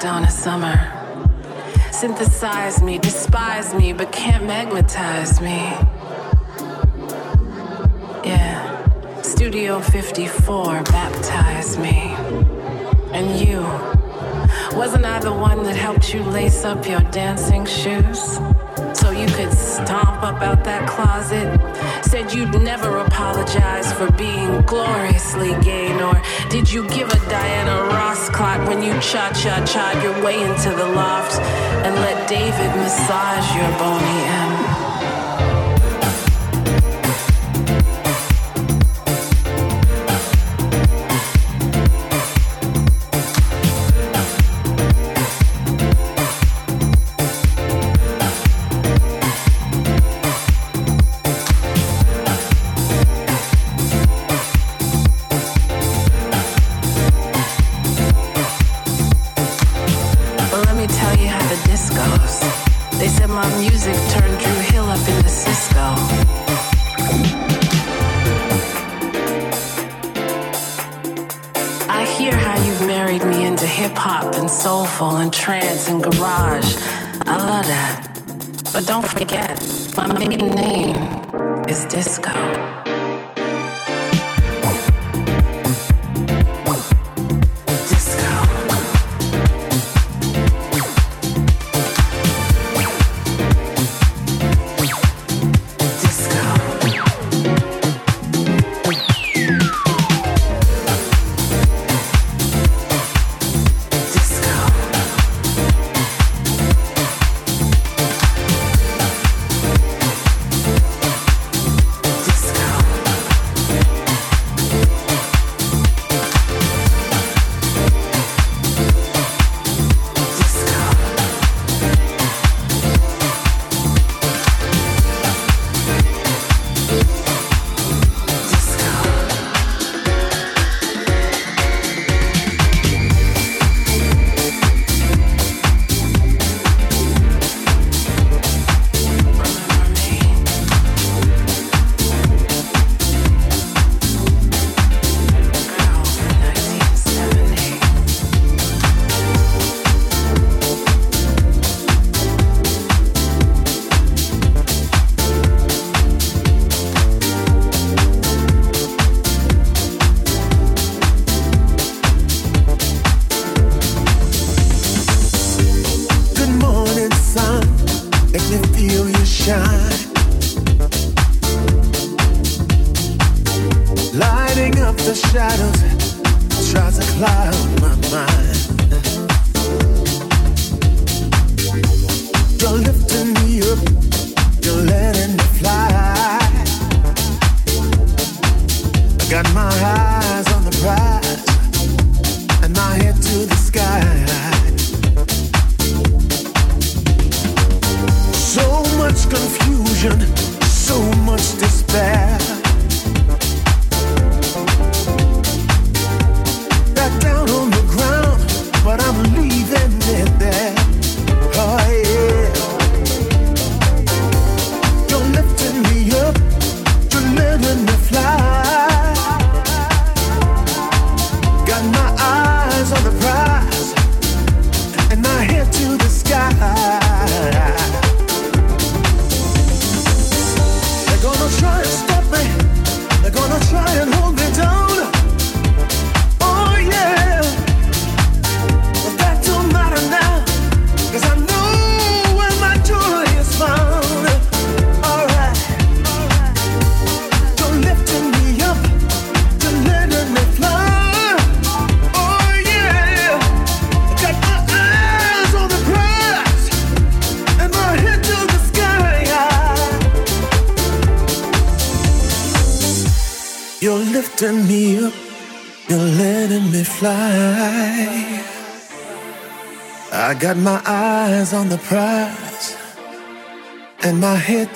dawn of summer. Synthesize me, despise me, but can't magnetize me. Yeah. Studio 54, baptize me. And you, wasn't I the one that helped you lace up your dancing shoes? you could stomp up out that closet? Said you'd never apologize for being gloriously gay, nor did you give a Diana Ross clot when you cha cha cha your way into the loft and let David massage your Boney M? But don't forget, my maiden name is Disco.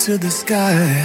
To the sky.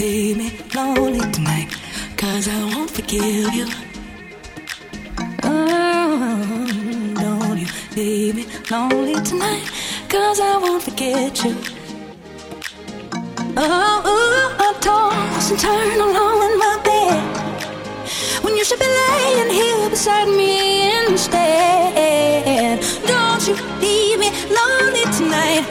leave me lonely tonight, cause I won't forgive you. Oh, don't you leave me lonely tonight, cause I won't forget you. Oh, ooh, I toss and turn alone in my bed when you should be laying here beside me instead. Don't you leave me lonely tonight.